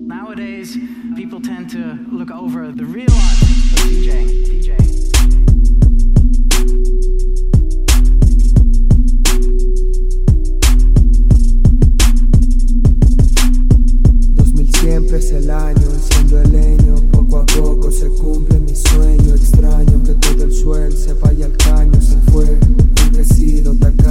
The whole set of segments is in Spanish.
Nowadays, people tend to look over the real art of DJing. DJing. Enciendo el leño, poco a poco se cumple mi sueño. Extraño, que todo el suelo se vaya al caño, se fue, sido tacaño,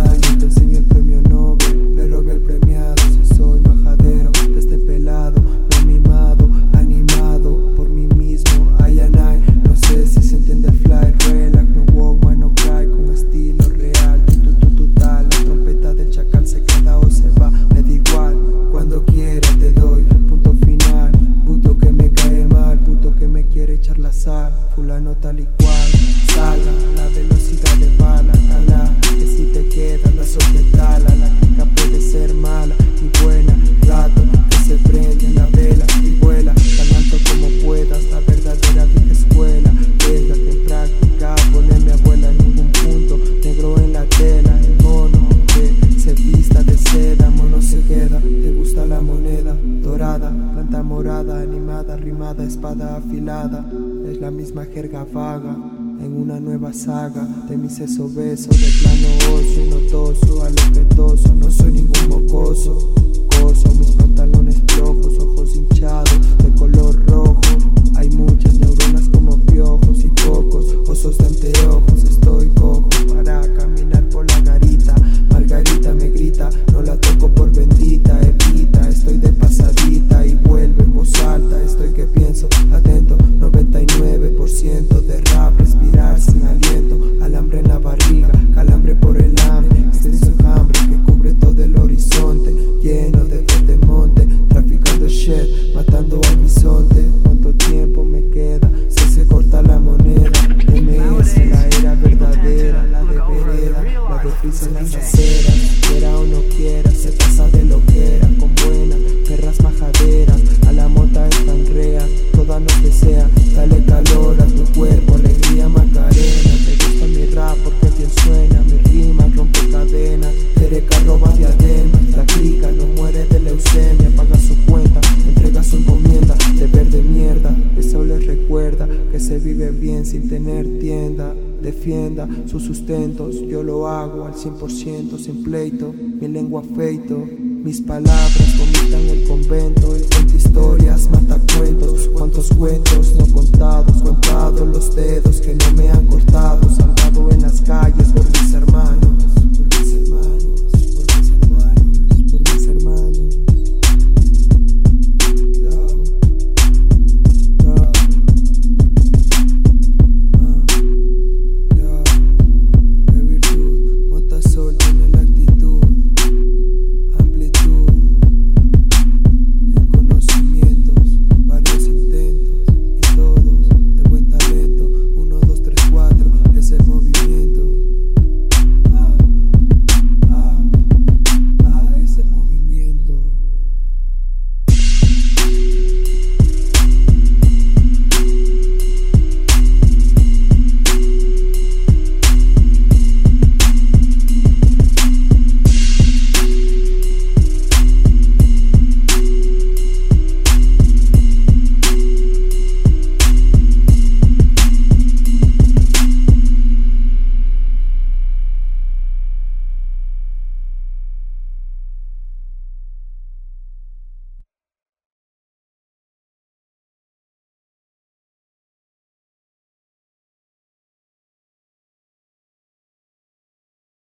sal, fulano tal y cual, salga, la velocidad de bala, cala, que si te queda la soquetala, la clica puede ser mala y buena, rato, que se prende la vela y vuela, tan alto como puedas, la verdadera vieja escuela, venga en práctica pone mi abuela en ningún punto, negro en la tela, el mono que se vista de seda, mono se queda, te gusta la moneda, planta morada, animada, rimada, espada afilada, es la misma jerga vaga. En una nueva saga de mis sesos besos de plano ocio, notoso, a no soy ningún mocoso, coso, mis pantalones prisa en las aceras, quiera o no quiera, se pasa de lo que era, con buena, perras majaderas, a la mota es tan rea, toda nos desea, dale calor a tu cuerpo, alegría macarena, te gusta mi rap porque bien suena, mi rima rompe cadenas, Tereca roba diademas, la clica no muere de leucemia, paga su cuenta, entrega su encomienda, de verde mierda, eso les recuerda que se vive bien sin tener tienda, defienda sus sustentos, yo lo hago al 100% sin pleito, mi lengua feito. Mis palabras vomitan el convento, el cuento historias, mata cuentos, cuantos cuentos no contados, contados